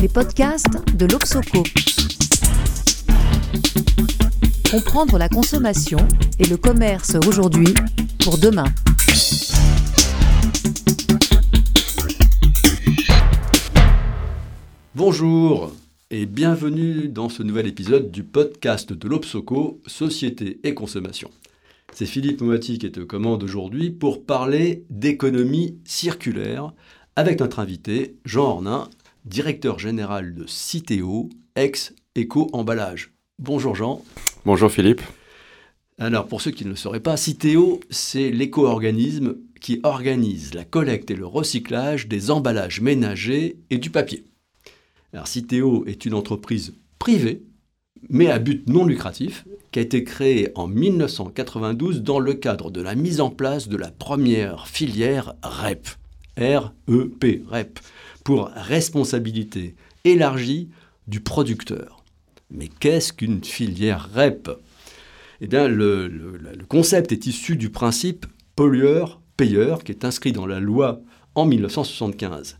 les podcasts de l'Obsoco. Comprendre la consommation et le commerce aujourd'hui pour demain. Bonjour et bienvenue dans ce nouvel épisode du podcast de l'Obsoco, Société et Consommation. C'est Philippe Moati qui est aux commandes aujourd'hui pour parler d'économie circulaire avec notre invité Jean Ornin, directeur général de Citeo, ex-éco-emballage. Bonjour Jean. Bonjour Philippe. Alors pour ceux qui ne le sauraient pas, Citeo, c'est l'éco-organisme qui organise la collecte et le recyclage des emballages ménagers et du papier. Alors Citeo est une entreprise privée, mais à but non lucratif, qui a été créée en 1992 dans le cadre de la mise en place de la première filière REP. R-E-P, REP, pour responsabilité élargie du producteur. Mais qu'est-ce qu'une filière REP? Eh bien, le, le, concept est issu du principe pollueur-payeur qui est inscrit dans la loi en 1975.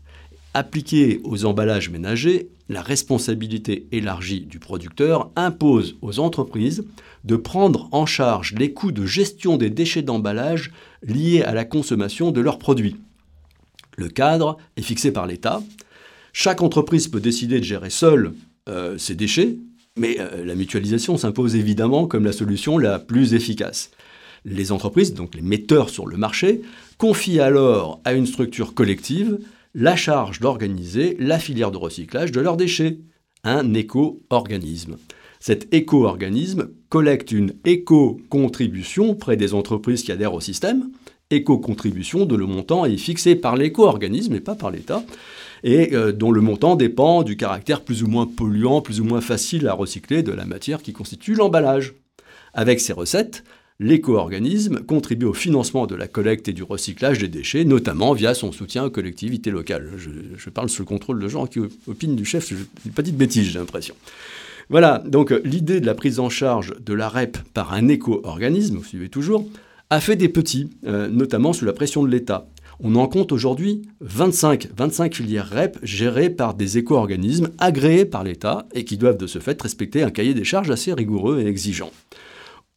Appliqué aux emballages ménagers, la responsabilité élargie du producteur impose aux entreprises de prendre en charge les coûts de gestion des déchets d'emballage liés à la consommation de leurs produits. Le cadre est fixé par l'État. Chaque entreprise peut décider de gérer seule euh, ses déchets, mais euh, la mutualisation s'impose évidemment comme la solution la plus efficace. Les entreprises, donc les metteurs sur le marché, confient alors à une structure collective la charge d'organiser la filière de recyclage de leurs déchets, un éco-organisme. Cet éco-organisme collecte une éco-contribution près des entreprises qui adhèrent au système, éco-contribution dont le montant est fixé par l'éco-organisme et pas par l'État, et euh, dont le montant dépend du caractère plus ou moins polluant, plus ou moins facile à recycler de la matière qui constitue l'emballage. Avec ces recettes, l'éco-organisme contribue au financement de la collecte et du recyclage des déchets, notamment via son soutien aux collectivités locales. Je, parle sous le contrôle de gens qui opinent du chef, dit de bêtises, j'ai l'impression. Voilà, donc l'idée de la prise en charge de la REP par un éco-organisme, vous suivez toujours, a fait des petits, euh, notamment sous la pression de l'État. On en compte aujourd'hui 25, 25 filières REP gérées par des éco-organismes agréés par l'État et qui doivent de ce fait respecter un cahier des charges assez rigoureux et exigeant.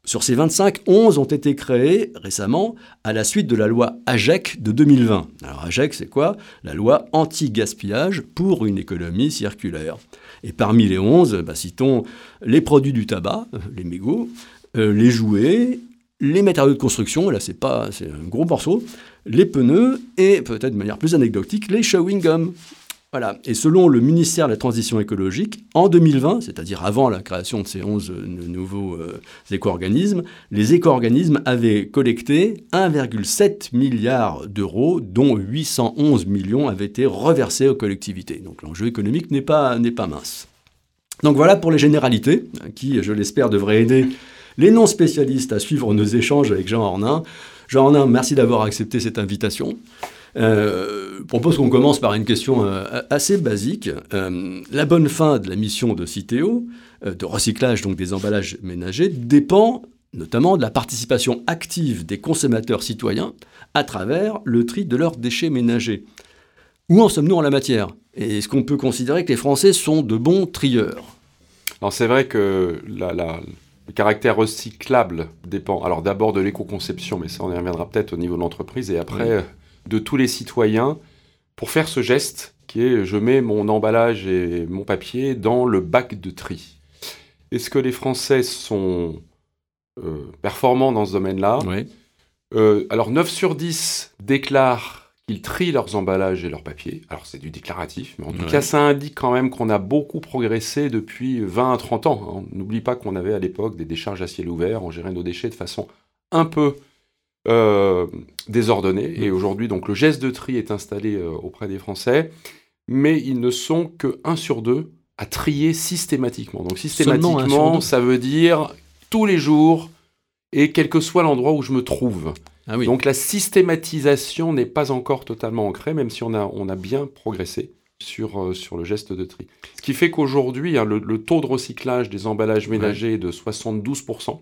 Sur ces 25, 11 ont été créés récemment à la suite de la loi AGEC de 2020. Alors AGEC, c'est quoi? La loi anti-gaspillage pour une économie circulaire. Et parmi les 11, bah, citons les produits du tabac, les mégots, euh, les jouets, les matériaux de construction, là c'est pas, c'est un gros morceau, les pneus et peut-être de manière plus anecdotique, les chewing gums. Voilà. Et selon le ministère de la Transition écologique, en 2020, c'est-à-dire avant la création de ces 11 nouveaux euh, éco-organismes, les éco-organismes avaient collecté 1,7 milliard d'euros, dont 811 millions avaient été reversés aux collectivités. Donc l'enjeu économique n'est pas, n'est pas mince. Donc voilà pour les généralités, qui, je l'espère, devraient aider les non-spécialistes à suivre nos échanges avec Jean Ornin. Jean Ornin, merci d'avoir accepté cette invitation. Euh, propose qu'on commence par une question euh, assez basique. Euh, la bonne fin de la mission de Citeo, de recyclage donc des emballages ménagers, dépend notamment de la participation active des consommateurs citoyens à travers le tri de leurs déchets ménagers. Où en sommes-nous en la matière? Et est-ce qu'on peut considérer que les Français sont de bons trieurs? Alors c'est vrai que la, le caractère recyclable dépend alors d'abord de l'éco-conception, mais ça on y reviendra peut-être au niveau de l'entreprise, et après euh, de tous les citoyens pour faire ce geste qui est je mets mon emballage et mon papier dans le bac de tri. Est-ce que les Français sont euh, performants dans ce domaine-là? Oui. euh, Alors 9 sur 10 déclarent qu'ils trient leurs emballages et leurs papiers. Alors c'est du déclaratif, mais en tout cas ça indique quand même qu'on a beaucoup progressé depuis 20 à 30 ans. On n'oublie pas qu'on avait à l'époque des décharges à ciel ouvert, on gérait nos déchets de façon un peu euh, désordonnée. Et aujourd'hui, donc le geste de tri est installé euh, auprès des Français, mais ils ne sont que 1 sur 2 à trier systématiquement. Donc systématiquement, ça veut dire tous les jours et quel que soit l'endroit où je me trouve. Ah oui. Donc la systématisation n'est pas encore totalement ancrée, même si on a, on a bien progressé sur, euh, sur le geste de tri. Ce qui fait qu'aujourd'hui, hein, le, le, taux de recyclage des emballages ménagers ouais. est de 72%.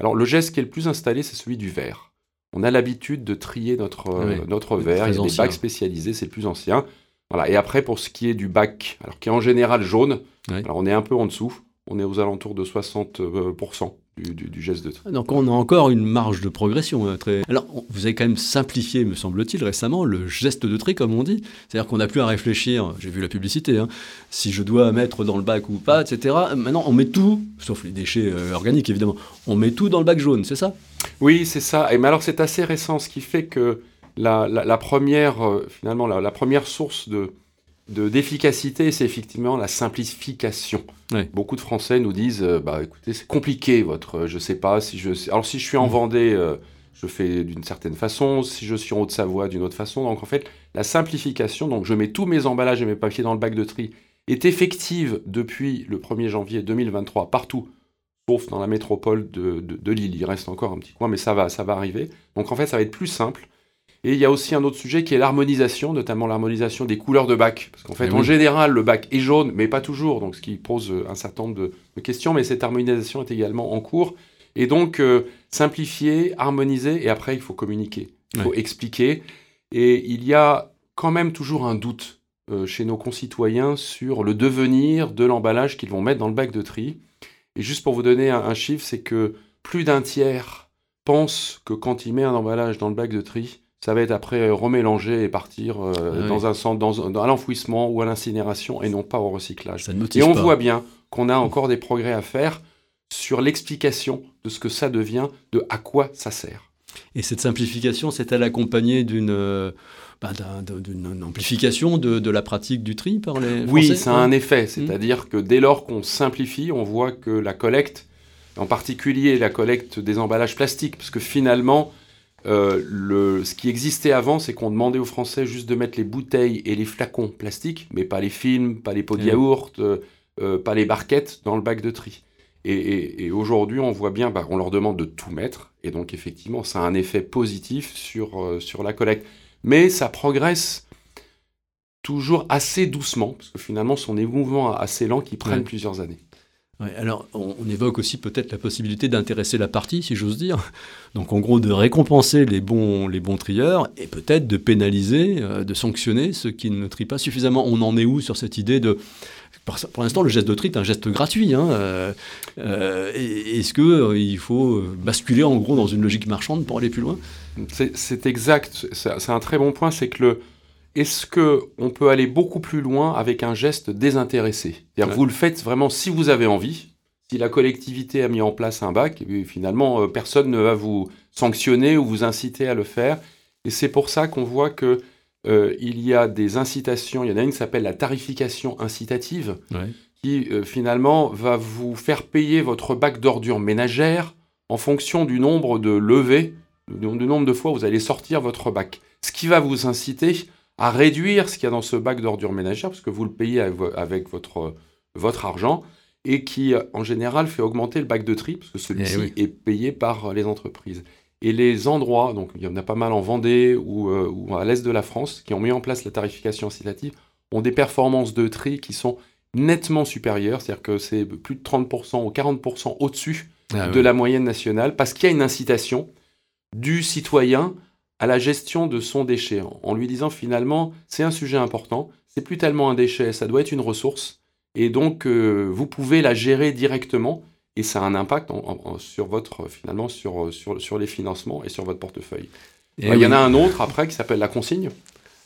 Alors le geste qui est le plus installé, c'est celui du verre. On a l'habitude de trier notre, euh, notre verre, il y a des bacs spécialisés, c'est le plus ancien. Voilà. Et après, pour ce qui est du bac, alors qui est en général jaune, alors on est un peu en dessous, on est aux alentours de 60% du, geste de tri. Donc on a encore une marge de progression. Hein, très... Alors vous avez quand même simplifié, me semble-t-il, récemment le geste de tri, comme on dit. C'est-à-dire qu'on n'a plus à réfléchir, j'ai vu la publicité, hein, si je dois mettre dans le bac ou pas, etc. Maintenant on met tout, sauf les déchets euh, organiques évidemment, on met tout dans le bac jaune, c'est ça? Oui, c'est ça. Et mais alors c'est assez récent, ce qui fait que la, première, euh, finalement, la première source de d'efficacité, c'est effectivement la simplification. Beaucoup de Français nous disent, euh, bah écoutez, c'est compliqué votre, euh, je sais pas si je, alors si je suis en mm. Vendée, euh, je fais d'une certaine façon, si je suis en Haute-Savoie, d'une autre façon. Donc en fait, la simplification, donc je mets tous mes emballages et mes papiers dans le bac de tri, est effective depuis le 1er janvier 2023 partout, sauf dans la métropole de, de Lille. Il reste encore un petit coin, mais ça va, ça va arriver. Donc en fait, ça va être plus simple. Et il y a aussi un autre sujet qui est l'harmonisation, notamment l'harmonisation des couleurs de bac. Parce qu'en fait, eh en général, le bac est jaune, mais pas toujours, donc ce qui pose euh, un certain nombre de, questions, mais cette harmonisation est également en cours. Et donc, euh, simplifier, harmoniser, et après, il faut communiquer, il faut expliquer. Et il y a quand même toujours un doute euh, chez nos concitoyens sur le devenir de l'emballage qu'ils vont mettre dans le bac de tri. Et juste pour vous donner un, un chiffre, c'est que plus d'un tiers pense que quand il met un emballage dans le bac de tri, ça va être après remélanger et partir euh, ah dans un centre, dans, dans l'enfouissement ou à l'incinération et non pas au recyclage. et on voit bien qu'on a encore des progrès à faire sur l'explication de ce que ça devient, de à quoi ça sert. Et cette simplification, c'est-elle accompagnée d'une euh, bah, d'une amplification de, de, la pratique du tri par les Oui, ça a un effet. Mmh. C'est-à-dire que dès lors qu'on simplifie, on voit que la collecte, en particulier la collecte des emballages plastiques, parce que finalement, euh, le, ce qui existait avant, c'est qu'on demandait aux Français juste de mettre les bouteilles et les flacons plastiques, mais pas les films, pas les pots de yaourt, euh, euh, pas les barquettes dans le bac de tri. Et, aujourd'hui, on voit bien, bah, on leur demande de tout mettre, et donc effectivement, ça a un effet positif sur, sur la collecte. Mais ça progresse toujours assez doucement, parce que finalement, ce sont des mouvements assez lents qui prennent plusieurs années alors, on, évoque aussi peut-être la possibilité d'intéresser la partie, si j'ose dire. Donc, en gros, de récompenser les bons, les bons trieurs et peut-être de pénaliser, euh, de sanctionner ceux qui ne trient pas suffisamment. On en est où sur cette idée de. Pour, l'instant, le geste de tri est un geste gratuit. Hein, euh, euh, est-ce qu'il faut basculer en gros dans une logique marchande pour aller plus loin? C'est exact. C'est un très bon point. C'est que le est-ce que on peut aller beaucoup plus loin avec un geste désintéressé? Vous le faites vraiment si vous avez envie. Si la collectivité a mis en place un bac, finalement, euh, personne ne va vous sanctionner ou vous inciter à le faire. Et c'est pour ça qu'on voit que euh, il y a des incitations. Il y en a une qui s'appelle la tarification incitative, qui euh, finalement va vous faire payer votre bac d'ordures ménagères en fonction du nombre de levées, du nombre de fois où vous allez sortir votre bac. Ce qui va vous inciter à réduire ce qu'il y a dans ce bac d'ordures ménagères, parce que vous le payez avec votre, votre argent, et qui, en général, fait augmenter le bac de tri, parce que celui-ci eh est payé par les entreprises. Et les endroits, donc il y en a pas mal en Vendée ou, euh, ou à l'est de la France, qui ont mis en place la tarification incitative, ont des performances de tri qui sont nettement supérieures, c'est-à-dire que c'est plus de 30% ou 40% au-dessus ah de la moyenne nationale, parce qu'il y a une incitation du citoyen à la gestion de son déchet, en lui disant finalement, c'est un sujet important, c'est plus tellement un déchet, ça doit être une ressource, et donc euh, vous pouvez la gérer directement, et ça a un impact sur votre, finalement, sur, sur, sur, les financements et sur votre portefeuille. il y en a un autre après qui s'appelle la consigne.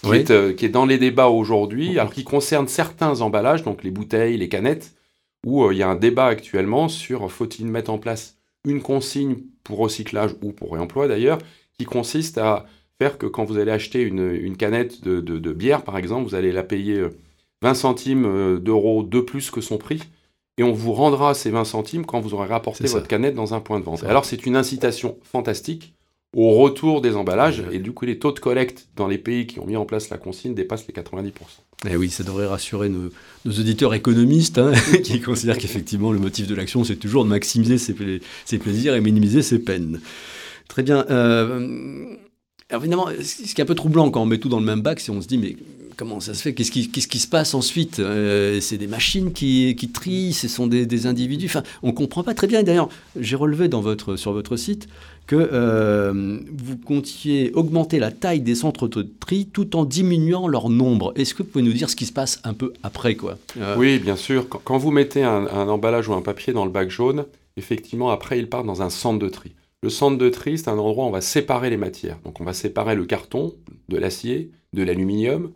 Qui, est, euh, qui, est, dans les débats aujourd'hui, alors qui concerne certains emballages, donc les bouteilles, les canettes, où euh, il y a un débat actuellement sur faut-il mettre en place une consigne pour recyclage ou pour réemploi d'ailleurs, qui consiste à faire que quand vous allez acheter une, canette de, bière, par exemple, vous allez la payer 20 euh, centimes euh, d'euros de plus que son prix, et on vous rendra ces 20 centimes quand vous aurez rapporté votre canette dans un point de vente. Alors c'est une incitation fantastique au retour des emballages, et du coup les taux de collecte dans les pays qui ont mis en place la consigne dépassent les 90%. Eh oui, ça devrait rassurer nos, auditeurs économistes hein, qui considèrent qu'effectivement le motif de l'action, c'est toujours de maximiser ses plaisirs et minimiser ses peines. Très bien. Euh, évidemment, ce qui est un peu troublant quand on met tout dans le même bac, c'est on se dit, mais comment ça se fait? Qu'est-ce qui, se passe ensuite? Euh, C'est des machines qui, qui, trient, ce sont des, individus. On ne comprend pas très bien. D'ailleurs, j'ai relevé sur votre site que euh, vous comptiez augmenter la taille des centres de tri tout en diminuant leur nombre. Est-ce que vous pouvez nous dire ce qui se passe un peu après quoi? Oui, bien sûr. Quand, vous mettez un, emballage ou un papier dans le bac jaune, effectivement, après, il part dans un centre de tri. Le centre de tri, c'est un endroit où on va séparer les matières. Donc, on va séparer le carton de l'acier, de l'aluminium,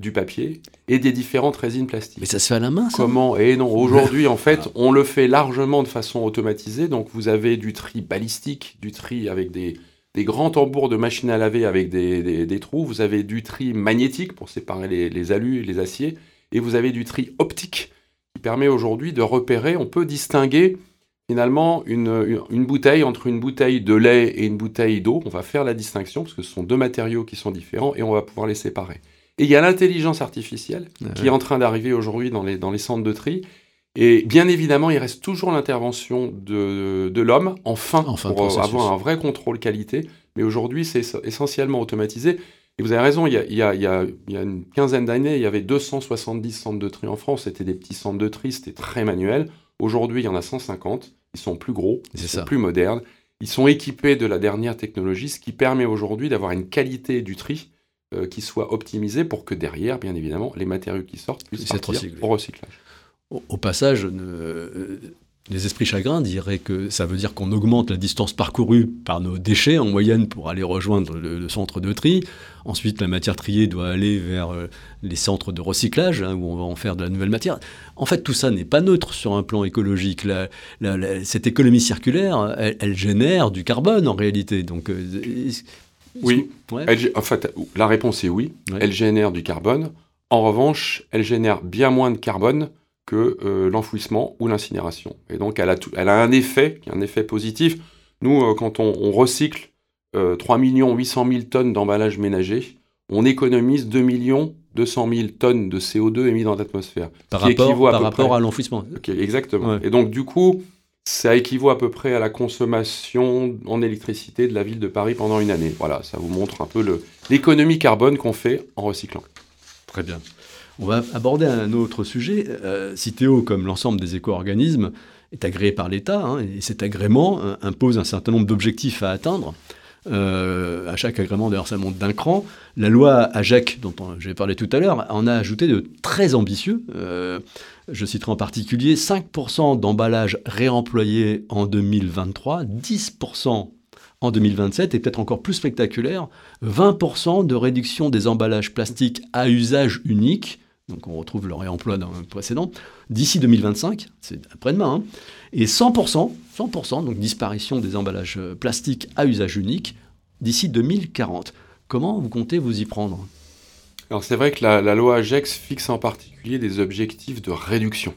du papier et des différentes résines plastiques. Mais ça se fait à la main, ça Comment? Et non, aujourd'hui, en fait, on le fait largement de façon automatisée. Donc, vous avez du tri balistique, du tri avec des, grands tambours de machine à laver avec des, trous. Vous avez du tri magnétique pour séparer les, les alus et les aciers. Et vous avez du tri optique qui permet aujourd'hui de repérer, on peut distinguer finalement une, une, bouteille entre une bouteille de lait et une bouteille d'eau. On va faire la distinction parce que ce sont deux matériaux qui sont différents et on va pouvoir les séparer. Et il y a l'intelligence artificielle qui est en train d'arriver aujourd'hui dans les, dans les centres de tri. Et bien évidemment, il reste toujours l'intervention de, de l'homme en fin, pour avoir un vrai contrôle qualité. Mais aujourd'hui, c'est essentiellement automatisé. Et vous avez raison, il y a, il y a, il y a une quinzaine d'années, il y avait 270 centres de tri en France. C'était des petits centres de tri, c'était très manuel. Aujourd'hui, il y en a 150. Ils sont plus gros, ils sont plus modernes. Ils sont équipés de la dernière technologie, ce qui permet aujourd'hui d'avoir une qualité du tri euh, qui soit optimisée pour que derrière, bien évidemment, les matériaux qui sortent puissent au recyclage. Au, passage, euh, les esprits chagrins diraient que ça veut dire qu'on augmente la distance parcourue par nos déchets en moyenne pour aller rejoindre le, centre de tri. Ensuite, la matière triée doit aller vers euh, les centres de recyclage hein, où on va en faire de la nouvelle matière. En fait, tout ça n'est pas neutre sur un plan écologique. cette économie circulaire, elle, génère du carbone en réalité. Donc, euh, oui. en fait, la réponse est oui. Elle génère du carbone. En revanche, elle génère bien moins de carbone que euh, l'enfouissement ou l'incinération. Et donc, elle a, elle a un effet, un effet positif. Nous, euh, quand on, recycle 3 800 000 tonnes d'emballage ménager, on économise 2 200 000 tonnes de CO2 émis dans l'atmosphère. Par rapport, à, par rapport à l'enfouissement. exactement. Et donc, du coup, ça équivaut à peu près à la consommation en électricité de la ville de Paris pendant une année. Voilà, ça vous montre un peu l'économie carbone qu'on fait en recyclant. Très bien. On va aborder un autre sujet. Euh, Citeo, comme l'ensemble des éco-organismes, est agréé par l'État, hein, et cet agrément euh, impose un certain nombre d'objectifs à atteindre. Euh, à chaque agrément, d'ailleurs, ça monte d'un cran. La loi AGEC, dont j'ai parlé tout à l'heure, en a ajouté de très ambitieux. je citerai en particulier 5% d'emballage réemployé en 2023, 10% en 2027, et peut-être encore plus spectaculaire, 20% de réduction des emballages plastiques à usage unique donc on retrouve le réemploi d'un précédent, d'ici 2025, c'est après-demain, hein. et 100%, 100%, donc disparition des emballages euh, plastiques à usage unique d'ici 2040. Comment vous comptez vous y prendre? Alors c'est vrai que la, loi AGEX fixe en particulier des objectifs de réduction.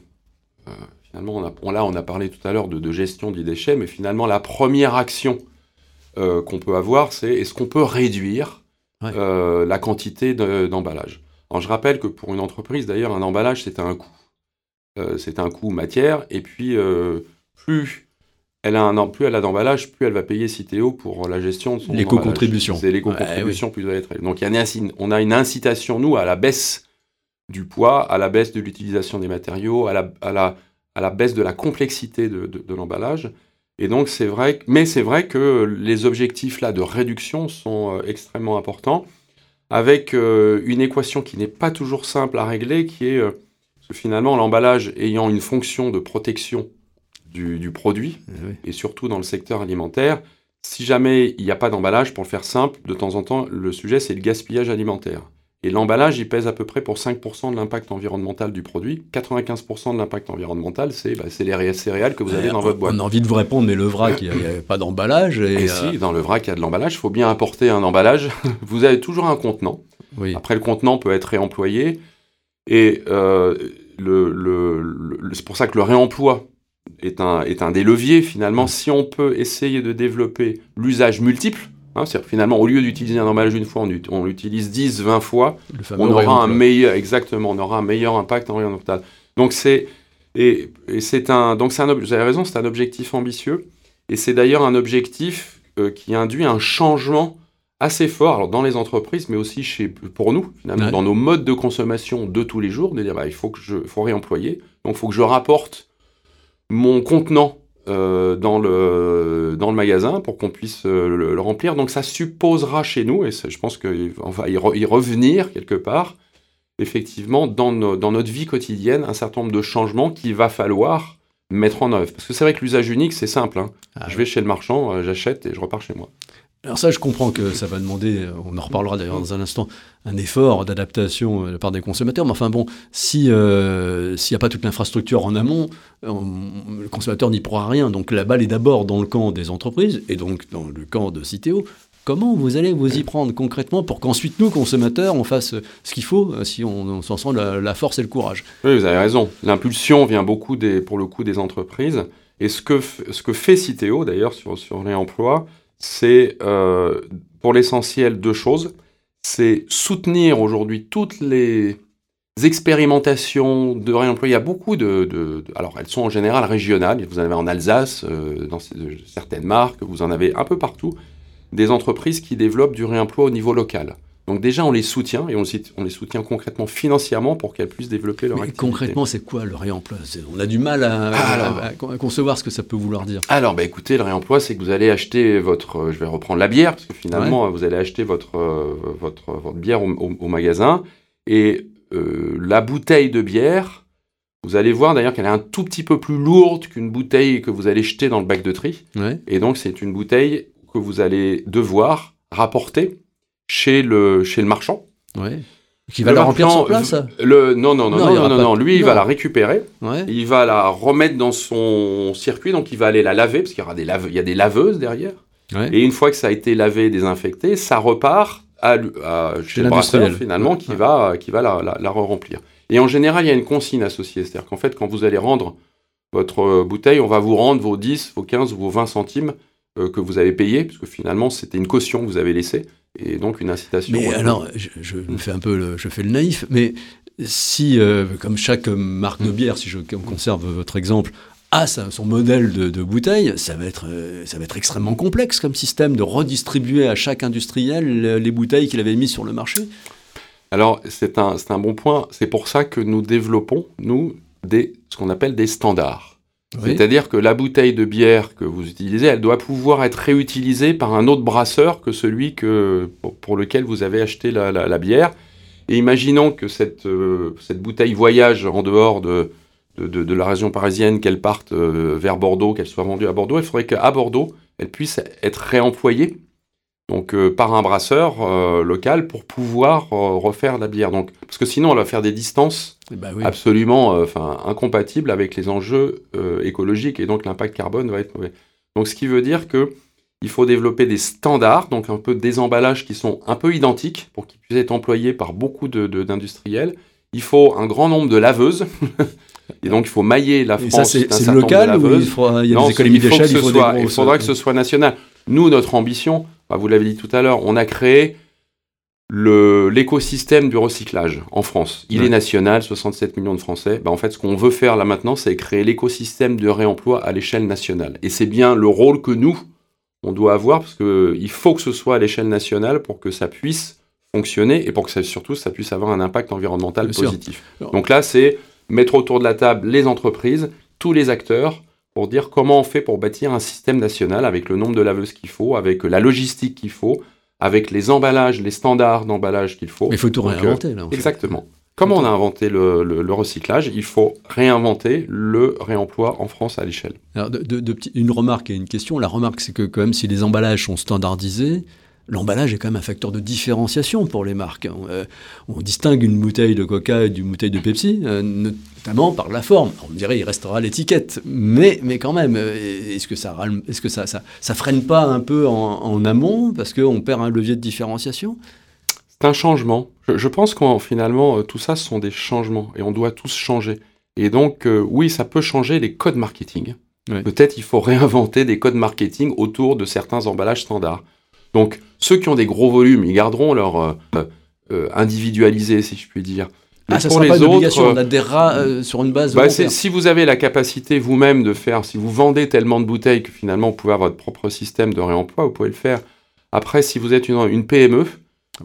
Euh, finalement, on a, là on a parlé tout à l'heure de, gestion des déchets, mais finalement la première action euh, qu'on peut avoir, c'est est-ce qu'on peut réduire la quantité d'emballage alors je rappelle que pour une entreprise, d'ailleurs, un emballage, c'est un coût. Euh, c'est un coût matière, et puis euh, plus elle a un plus elle a d'emballage, plus elle va payer Citeo pour la gestion de son L'éco-contribution. C'est l'éco-contribution, plus doit être. Donc il y a on a une incitation, nous, à la baisse du poids, à la baisse de l'utilisation des matériaux, à la, à, la, à la, baisse de la complexité de, de, l'emballage. Et donc c'est vrai, mais c'est vrai que les objectifs là de réduction sont euh, extrêmement importants avec euh, une équation qui n'est pas toujours simple à régler, qui est euh, que finalement l'emballage ayant une fonction de protection du, produit, eh et surtout dans le secteur alimentaire, si jamais il n'y a pas d'emballage, pour le faire simple, de temps en temps, le sujet c'est le gaspillage alimentaire. Et l'emballage, il pèse à peu près pour 5% de l'impact environnemental du produit. 95% de l'impact environnemental, c'est bah, les céréales que vous avez dans votre boîte. On a envie de vous répondre, mais le vrac, il n'y a, pas d'emballage. Et, eh si, euh, dans le vrac, il y a de l'emballage. Il faut bien apporter un emballage. vous avez toujours un contenant. Après, le contenant peut être réemployé. Et euh, le, c'est pour ça que le réemploi est un, est un des leviers, finalement. Si on peut essayer de développer l'usage multiple, Hein, finalement, au lieu d'utiliser un emballage une fois, on, l'utilise 10, 20 fois. On aura un meilleur, exactement, on aura un meilleur impact environnemental. Donc c'est et, c'est un donc c'est un vous avez raison, c'est un objectif ambitieux et c'est d'ailleurs un objectif euh, qui induit un changement assez fort alors dans les entreprises, mais aussi chez, pour nous, finalement, Ouais. dans nos modes de consommation de tous les jours, de dire bah, il faut que je faut réemployer, donc il faut que je rapporte mon contenant euh, dans, le, dans le magasin pour qu'on puisse euh, le, le remplir. Donc ça supposera chez nous, et ça, je pense qu'on va y, re- y revenir quelque part, effectivement, dans, dans notre vie quotidienne, un certain nombre de changements qu'il va falloir mettre en œuvre. Parce que c'est vrai que l'usage unique, c'est simple. hein. Ah, je vais chez le marchand, euh, j'achète et je repars chez moi. Alors ça, je comprends que ça va demander, euh, on en reparlera d'ailleurs dans un instant, un effort d'adaptation euh, de la part des consommateurs. Mais enfin bon, euh, s'il n'y a pas toute l'infrastructure en amont, on- le consommateur n'y pourra rien. Donc la balle est d'abord dans le camp des entreprises et donc dans le camp de Citeo. Comment vous allez vous y prendre concrètement pour qu'ensuite nous, consommateurs, on fasse ce qu'il faut si on, s'en sent la, force et le courage? Oui, vous avez raison. L'impulsion vient beaucoup, pour le coup, des entreprises. Et ce que, ce que fait Citeo, d'ailleurs, sur, sur les emplois, c'est euh, pour l'essentiel deux choses. C'est soutenir aujourd'hui toutes les expérimentations de réemploi. Il y a beaucoup de, Alors, elles sont en général régionales. Vous en avez en Alsace, euh, dans certaines marques, vous en avez un peu partout, des entreprises qui développent du réemploi au niveau local. Donc déjà, on les soutient et on, les- on les soutient concrètement financièrement pour qu'elles puissent développer leur Mais activité. concrètement, c'est quoi le réemploi? On a du mal à, à- Alors. à- à concevoir ce que ça peut vouloir dire. Alors, bah, écoutez, le réemploi, c'est que vous allez acheter votre. euh, je vais reprendre la bière, parce que finalement, vous allez acheter votre, euh, votre, votre bière au, au- au magasin. Et euh, la bouteille de bière, vous allez voir d'ailleurs qu'elle est un tout petit peu plus lourde qu'une bouteille que vous allez jeter dans le bac de tri. Ouais. Et donc, c'est une bouteille que vous allez devoir rapporter chez le, chez le marchand. Ouais. Qui va Le la remplir sur place le, non, non, non, Non, non, non, Lui, il va la récupérer. Ouais. Il va la remettre dans son circuit, donc il va aller la laver, parce qu'il y, aura des lave- il y a des laveuses derrière. Ouais. Et une fois que ça a été lavé et désinfecté, ça repart à, l- à- chez le brasseur, finalement, qui va, qui va la, la, la remplir Et en général, il y a une consigne associée. C'est-à-dire qu'en fait, quand vous allez rendre votre euh, bouteille, on va vous rendre vos 10, vos 15 ou vos 20 centimes euh, que vous avez payés, parce que finalement, c'était une caution que vous avez laissée, et donc une incitation. Mais euh, alors, je, je me fais un peu le, je fais le naïf, mais si, euh, comme chaque marque de bière, si je conserve votre exemple, a sa- son modèle de, de bouteille, ça va, être, euh, ça va être extrêmement complexe comme système de redistribuer à chaque industriel le- les bouteilles qu'il avait mises sur le marché. Alors, c'est un, un bon point. C'est pour ça que nous développons, nous, des, ce qu'on appelle des standards. C'est-à-dire que la bouteille de bière que vous utilisez, elle doit pouvoir être réutilisée par un autre brasseur que celui que, pour, lequel vous avez acheté la, bière. Et imaginons que cette, euh, cette bouteille voyage en dehors de, de, de- de la région parisienne, qu'elle parte euh, vers Bordeaux, qu'elle soit vendue à Bordeaux. Il faudrait qu'à Bordeaux, elle puisse être réemployée donc, euh, par un brasseur euh, local pour pouvoir euh, refaire la bière. Donc, parce que sinon, elle va faire des distances ben oui. absolument euh, enfin, incompatible avec les enjeux écologiques et donc l'impact carbone va être mauvais. Donc ce qui veut dire que il faut développer des standards, donc un peu des emballages qui sont un peu identiques pour qu'ils puissent être employés par beaucoup de- de- d'industriels. il faut un grand nombre de laveuses et donc il faut mailler la Et France. ça, c'est local ou il, laveuses. faudra- il y a Non, des économies il faut que d'échelle il faut des soit- il grosses- faudra que ce soit national. Nous, notre ambition, bah, vous l'avez dit tout à l'heure, on a créé l'écosystème du recyclage en France. Il Ouais. est national, 67 millions de Français. Bah, en fait, ce qu'on veut faire là maintenant, c'est créer l'écosystème de réemploi à l'échelle nationale. Et c'est bien le rôle que nous, on doit avoir, parce qu'il faut que ce soit à l'échelle nationale pour que ça puisse fonctionner et pour que ça, surtout ça puisse avoir un impact environnemental Bien positif. Donc là, c'est mettre autour de la table les entreprises, tous les acteurs, pour dire comment on fait pour bâtir un système national avec le nombre de laveuses qu'il faut, avec la logistique qu'il faut, avec les emballages, les standards d'emballage qu'il faut. Mais il faut tout euh, réinventer, là. en fait. Exactement. Comme on a inventé le, le- le recyclage, il faut réinventer le réemploi en France à l'échelle. Alors, de- de- de petits- une remarque et une question. La remarque, c'est que quand même, si les emballages sont standardisés, l'emballage est quand même un facteur de différenciation pour les marques. On, euh, on distingue une bouteille de Coca d'une bouteille de Pepsi, euh, notamment par la forme. On me dirait, il restera l'étiquette, mais, mais quand même, euh, est-ce que ça, est-ce que ça, ça, ça freine pas un peu en, en amont parce qu'on perd un levier de différenciation? C'est un changement. Je, je pense qu'en finalement, tout ça, ce sont des changements et on doit tous changer. Et donc, euh, oui, ça peut changer les codes marketing. Peut-être il faut réinventer des codes marketing autour de certains emballages standards. Donc, ceux qui ont des gros volumes, ils garderont leur euh, euh, individualisé, si je puis dire. Mais Ah, ça pour sera pas les une obligation, autres, on adhérera euh, sur une base bah, si vous avez la capacité vous-même de faire, si vous vendez tellement de bouteilles que finalement vous pouvez avoir votre propre système de réemploi, vous pouvez le faire. Après, si vous êtes une, PME,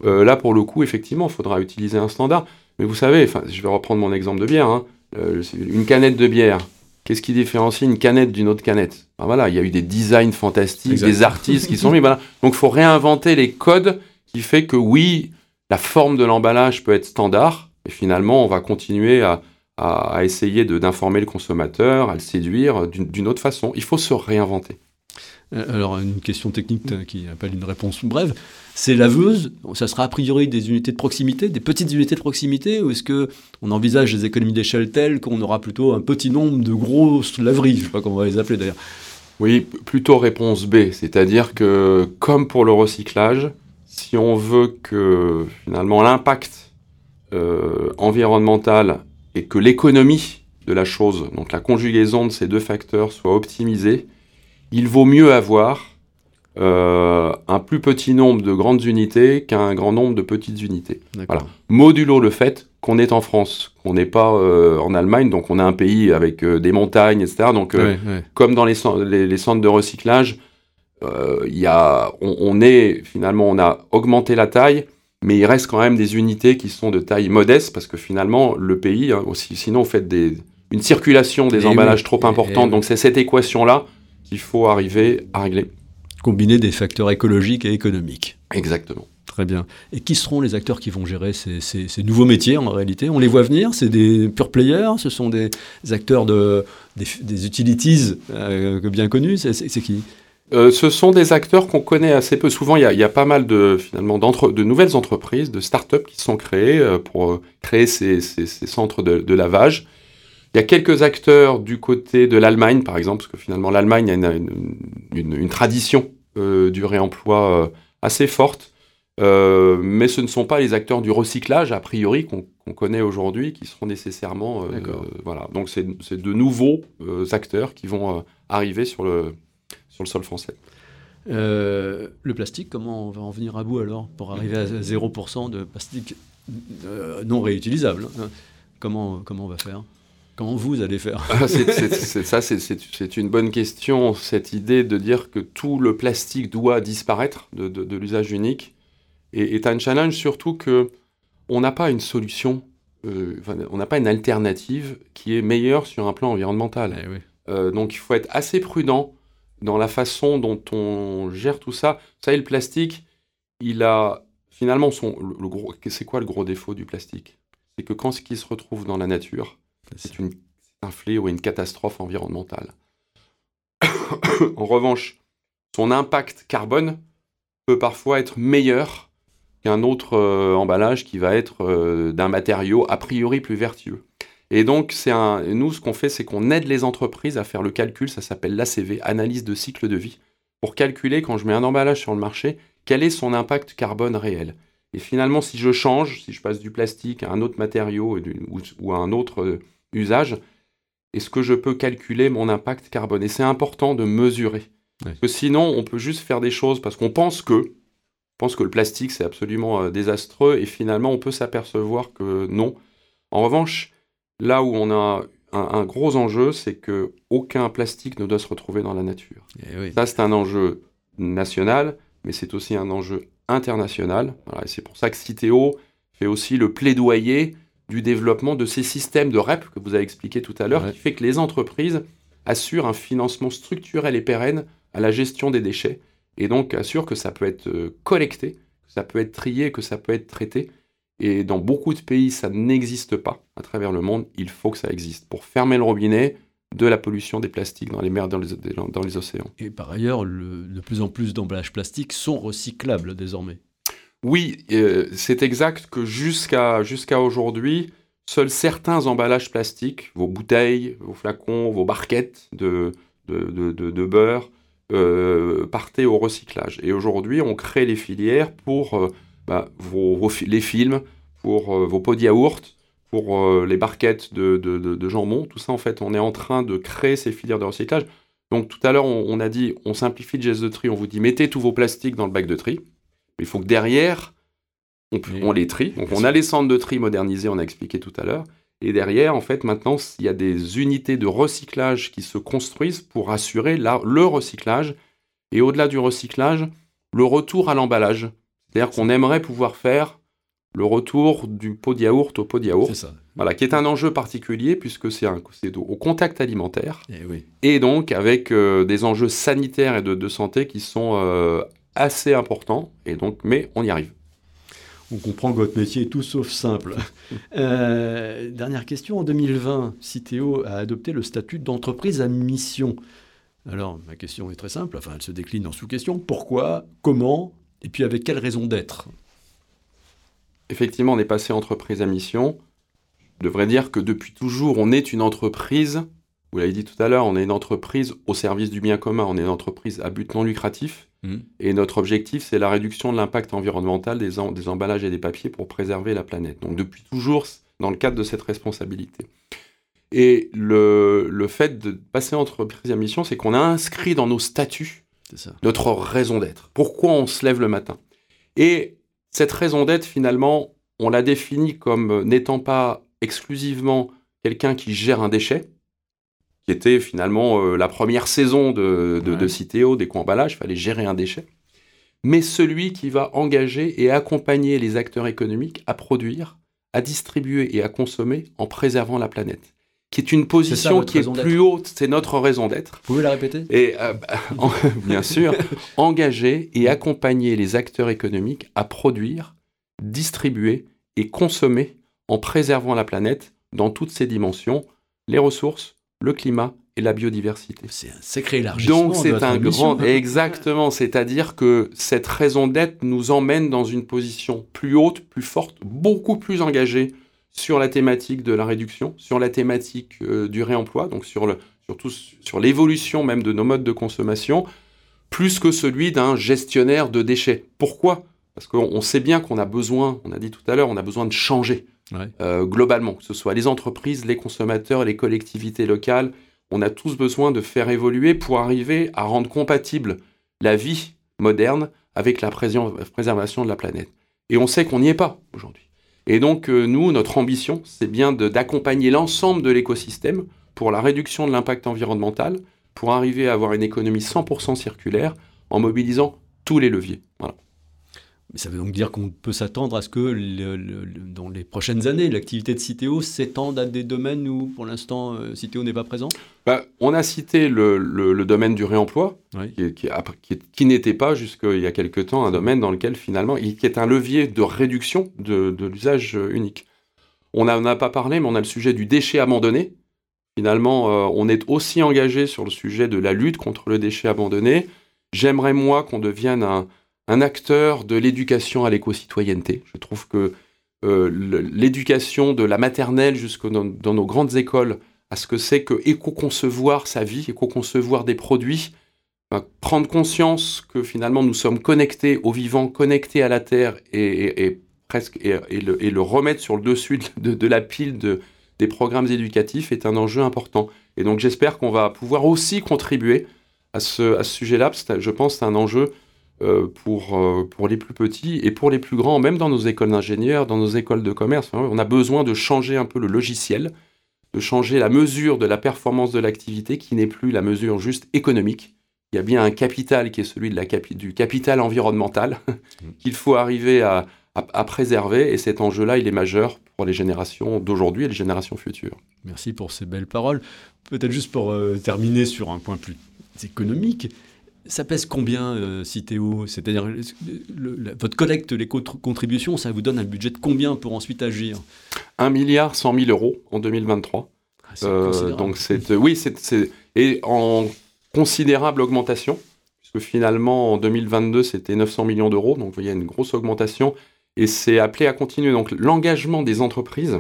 euh, là, pour le coup, effectivement, il faudra utiliser un standard. Mais vous savez, je vais reprendre mon exemple de bière. Hein. Une canette de bière, qu'est-ce qui différencie une canette d'une autre canette? Ben Voilà, il y a eu des designs fantastiques, des artistes qui sont mis. Voilà. Donc, il faut réinventer les codes qui fait que oui, la forme de l'emballage peut être standard, mais finalement, on va continuer à, à, essayer d'informer le consommateur, à le séduire d'une autre façon. Il faut se réinventer. Euh, alors, une question technique qui appelle une réponse brève. Ces laveuses, ça sera a priori des unités de proximité, des petites unités de proximité, ou est-ce qu'on envisage des économies d'échelle telles qu'on aura plutôt un petit nombre de grosses laveries? Je ne sais pas comment on va les appeler d'ailleurs. Oui, plutôt réponse B, c'est-à-dire que comme pour le recyclage, si on veut que finalement l'impact euh, environnemental et que l'économie de la chose, donc la conjugaison de ces deux facteurs, soit optimisée, il vaut mieux avoir euh, un plus petit nombre de grandes unités qu'un grand nombre de petites unités. Voilà. Modulo le fait qu'on est en France, qu'on n'est pas euh, en Allemagne, donc on a un pays avec euh, des montagnes, etc. Donc, comme dans les, les, centres de recyclage, y a, on, on, est finalement, on a augmenté la taille, mais il reste quand même des unités qui sont de taille modeste parce que finalement le pays, hein, aussi, sinon vous faites des, une circulation des emballages trop importante. Donc c'est cette équation là qu'il faut arriver à régler. Combiner des facteurs écologiques et économiques. Exactement. Très bien. Et qui seront les acteurs qui vont gérer ces, ces, nouveaux métiers en réalité? On les voit venir? C'est des pure players? Ce sont des acteurs de, des, utilities euh, bien connus? C'est qui? Euh, ce sont des acteurs qu'on connaît assez peu. Souvent, il y, a, pas mal de, finalement, de nouvelles entreprises, de start-up qui sont créées euh, pour créer ces, centres de, lavage. Il y a quelques acteurs du côté de l'Allemagne, par exemple, parce que finalement, l'Allemagne a une, tradition du réemploi assez forte. mais ce ne sont pas les acteurs du recyclage, a priori, qu'on connaît aujourd'hui, qui seront nécessairement. voilà. Donc, c'est de nouveaux acteurs qui vont arriver sur le, le sol français. Euh, le plastique, comment on va en venir à bout alors pour arriver à 0% de plastique euh, non réutilisable hein? Comment, comment on va faire? Comment vous allez faire ah, Ça, c'est une bonne question, cette idée de dire que tout le plastique doit disparaître de, de, l'usage unique et est un challenge surtout que on n'a pas une solution, euh, on n'a pas une alternative qui est meilleure sur un plan environnemental. Eh donc il faut être assez prudent dans la façon dont on gère tout ça. Vous savez, le plastique, il a finalement son. Le, gros, c'est quoi le gros défaut du plastique? C'est que quand ce qui se retrouve dans la nature, c'est un fléau et une catastrophe environnementale. en revanche, son impact carbone peut parfois être meilleur qu'un autre euh, emballage qui va être euh, d'un matériau a priori plus vertueux. Et donc, c'est un, nous, ce qu'on fait, c'est qu'on aide les entreprises à faire le calcul, ça s'appelle l'ACV, analyse de cycle de vie, pour calculer, quand je mets un emballage sur le marché, quel est son impact carbone réel. Et finalement, si je change, si je passe du plastique à un autre matériau ou, à un autre euh, usage, est-ce que je peux calculer mon impact carbone Et c'est important de mesurer. Parce que sinon, on peut juste faire des choses parce qu'on pense que, pense que le plastique, c'est absolument euh, désastreux, et finalement, on peut s'apercevoir que non. En revanche, Là où on a un, gros enjeu, c'est que aucun plastique ne doit se retrouver dans la nature. Eh Ça, c'est un enjeu national, mais c'est aussi un enjeu international. et c'est pour ça que Citeo fait aussi le plaidoyer du développement de ces systèmes de REP que vous avez expliqué tout à l'heure, qui fait que les entreprises assurent un financement structurel et pérenne à la gestion des déchets, et donc assurent que ça peut être euh, collecté, que ça peut être trié, que ça peut être traité, et dans beaucoup de pays, ça n'existe pas à travers le monde. Il faut que ça existe pour fermer le robinet de la pollution des plastiques dans les mers, dans les, dans les océans. Et par ailleurs, de plus en plus d'emballages plastiques sont recyclables désormais. Oui, euh, c'est exact que jusqu'à aujourd'hui, seuls certains emballages plastiques, vos bouteilles, vos flacons, vos barquettes de, de, de, beurre, euh, partaient au recyclage. Et aujourd'hui, on crée les filières pour... Euh, bah, vos, les films, pour vos pots de yaourt, pour les barquettes de, de, jambon. Tout ça, en fait, on est en train de créer ces filières de recyclage. Donc tout à l'heure, on, a dit, on simplifie le geste de tri, on vous dit, mettez tous vos plastiques dans le bac de tri. Mais il faut que derrière, on, on les trie. Donc on a les centres de tri modernisés, on a expliqué tout à l'heure. Et derrière, en fait, maintenant, il y a des unités de recyclage qui se construisent pour assurer la, le recyclage. Et au-delà du recyclage, le retour à l'emballage. C'est-à-dire qu'on aimerait pouvoir faire le retour du pot de yaourt au pot de yaourt. C'est ça. Voilà, qui est un enjeu particulier puisque c'est au contact alimentaire Eh oui. et donc avec euh, des enjeux sanitaires et de, de santé qui sont euh, assez importants. Et donc, mais on y arrive. On comprend que votre métier est tout sauf simple. Euh, dernière question. En 2020, Citeo a adopté le statut d'entreprise à mission. Alors, ma question est très simple. Enfin, elle se décline en sous-question. Pourquoi? Comment? Et puis, avec quelle raison d'être? Effectivement, on est passé entreprise à mission. Je devrais dire que depuis toujours, on est une entreprise. Vous l'avez dit tout à l'heure, on est une entreprise au service du bien commun. On est une entreprise à but non lucratif. Mhm. Et notre objectif, c'est la réduction de l'impact environnemental des, em- des emballages et des papiers pour préserver la planète. Donc depuis toujours, dans le cadre de cette responsabilité. Et le, le fait de passer entreprise à mission, c'est qu'on a inscrit dans nos statuts ça. notre raison d'être. Pourquoi on se lève le matin? Et cette raison d'être, finalement, on l'a définie comme n'étant pas exclusivement quelqu'un qui gère un déchet, qui était finalement euh, la première saison de, de, Ouais. de Citeo, des co-emballages, il fallait gérer un déchet, mais celui qui va engager et accompagner les acteurs économiques à produire, à distribuer et à consommer en préservant la planète. Qui est une position qui est plus haute, c'est notre raison d'être. Vous pouvez la répéter? Et euh, bah, en- bien sûr, engager et accompagner les acteurs économiques à produire, distribuer et consommer en préservant la planète dans toutes ses dimensions, les ressources, le climat et la biodiversité. C'est un sacré élargissement. Donc c'est un grand... Exactement, c'est-à-dire que cette raison d'être nous emmène dans une position plus haute, plus forte, beaucoup plus engagée sur la thématique de la réduction, sur la thématique euh, du réemploi, donc sur le, surtout sur l'évolution même de nos modes de consommation, plus que celui d'un gestionnaire de déchets. Pourquoi? Parce qu'on on sait bien qu'on a besoin, on a dit tout à l'heure, on a besoin de changer Ouais. euh, globalement, que ce soit les entreprises, les consommateurs, les collectivités locales. On a tous besoin de faire évoluer pour arriver à rendre compatible la vie moderne avec la préservation de la planète. Et on sait qu'on n'y est pas aujourd'hui. Et donc, euh, nous, notre ambition, c'est bien d'accompagner l'ensemble de l'écosystème pour la réduction de l'impact environnemental, pour arriver à avoir une économie 100% circulaire en mobilisant tous les leviers. Voilà. Mais ça veut donc dire qu'on peut s'attendre à ce que le- le- le- dans les prochaines années, l'activité de Citeo s'étende à des domaines où, pour l'instant, euh, Citeo n'est pas présent? Bah, on a cité le, domaine du réemploi, Oui. qui, n'était pas jusqu'il y a quelque temps un domaine dans lequel finalement, il- qui est un levier de réduction de, de l'usage euh, unique. On n'en a pas parlé, mais on a le sujet du déchet abandonné. Finalement, euh, on est aussi engagé sur le sujet de la lutte contre le déchet abandonné. J'aimerais, moi, qu'on devienne un, un acteur de l'éducation à l'éco-citoyenneté. Je trouve que euh, l'éducation de la maternelle jusque dans, nos grandes écoles à ce que c'est que éco-concevoir sa vie, éco-concevoir des produits, ben, prendre conscience que finalement nous sommes connectés au vivant, connectés à la terre et, presque et, le, et le remettre sur le dessus de, la pile de, des programmes éducatifs est un enjeu important. Et donc j'espère qu'on va pouvoir aussi contribuer à ce, à ce sujet-là, parce que je pense que c'est un enjeu pour, euh, pour les plus petits et pour les plus grands, même dans nos écoles d'ingénieurs, dans nos écoles de commerce. Enfin, on a besoin de changer un peu le logiciel, de changer la mesure de la performance de l'activité qui n'est plus la mesure juste économique. Il y a bien un capital qui est celui du capital environnemental qu'il faut arriver à, à- à préserver et cet enjeu-là, il est majeur pour les générations d'aujourd'hui et les générations futures. Merci pour ces belles paroles. Peut-être juste pour euh, terminer sur un point plus économique, ça pèse combien euh, Citeo C'est-à-dire, votre collecte, les co- contributions, ça vous donne un budget de combien pour ensuite agir? 1 milliard 100 000 euros en 2023. Ah, c'est Euh, donc c'est euh, oui, c'est et en considérable augmentation puisque finalement en 2022 c'était 900 millions d'euros, donc vous voyez une grosse augmentation et c'est appelé à continuer. Donc l'engagement des entreprises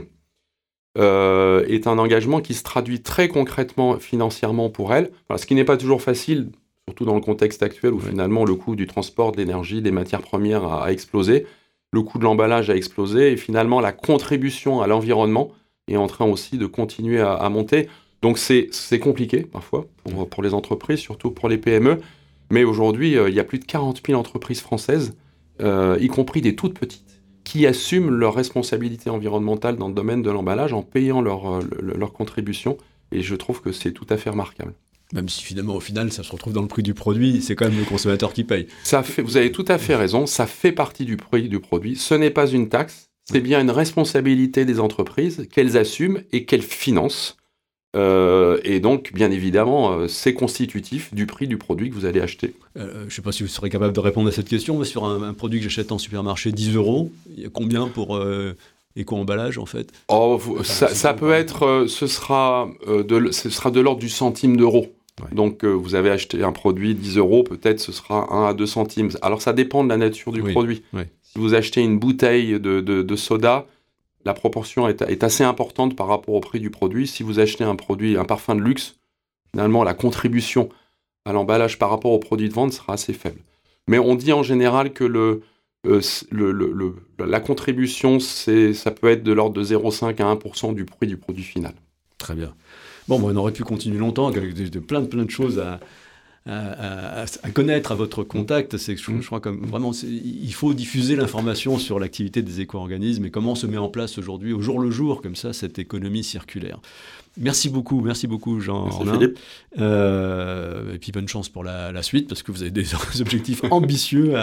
euh, est un engagement qui se traduit très concrètement financièrement pour elles, ce qui n'est pas toujours facile, surtout dans le contexte actuel où Ouais. finalement le coût du transport, de l'énergie, des matières premières a, a explosé, le coût de l'emballage a explosé et finalement la contribution à l'environnement est en train aussi de continuer à, à monter. Donc c'est compliqué parfois pour, pour les entreprises, surtout pour les PME. Mais aujourd'hui, euh, il y a plus de 40 000 entreprises françaises, euh, y compris des toutes petites, qui assument leurs responsabilités environnementales dans le domaine de l'emballage en payant leur, euh, le- leur contribution. Et je trouve que c'est tout à fait remarquable. Même si finalement, au final, ça se retrouve dans le prix du produit, c'est quand même le consommateur qui paye. Ça fait, vous avez tout à fait raison, ça fait partie du prix du produit. Ce n'est pas une taxe, c'est bien une responsabilité des entreprises qu'elles assument et qu'elles financent. Euh, et donc, bien évidemment, euh, c'est constitutif du prix du produit que vous allez acheter. Euh, je ne sais pas si vous serez capable de répondre à cette question, mais sur un, produit que j'achète en supermarché, 10 euros, il y a combien pour éco-emballage en fait? Oh, ça, peut être, ce sera de, ce sera de l'ordre du centime d'euro. Donc, vous avez acheté un produit 10 euros, peut-être ce sera 1 à 2 centimes. Alors, ça dépend de la nature du produit. Si vous achetez une bouteille de, de soda, la proportion est, assez importante par rapport au prix du produit. Si vous achetez un produit, un parfum de luxe, finalement, la contribution à l'emballage par rapport au produit de vente sera assez faible. Mais on dit en général que le, euh, la contribution, ça peut être de l'ordre de 0,5 à 1% du prix du produit final. Très bien. Bon, on aurait pu continuer longtemps avec plein, de, plein de choses à, à, connaître à votre contact, c'est que je, mm. crois comme vraiment il faut diffuser l'information sur l'activité des éco-organismes et comment se met en place aujourd'hui au jour le jour comme ça cette économie circulaire. Merci beaucoup, merci beaucoup Jean euh, et puis bonne chance pour la, suite parce que vous avez des objectifs ambitieux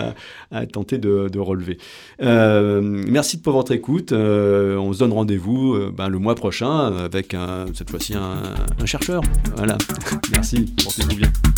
à, tenter de, relever. Euh, merci pour votre écoute. Euh, on se donne rendez-vous euh, ben, le mois prochain avec un, cette fois-ci un, un chercheur. Voilà. merci, portez-vous bien.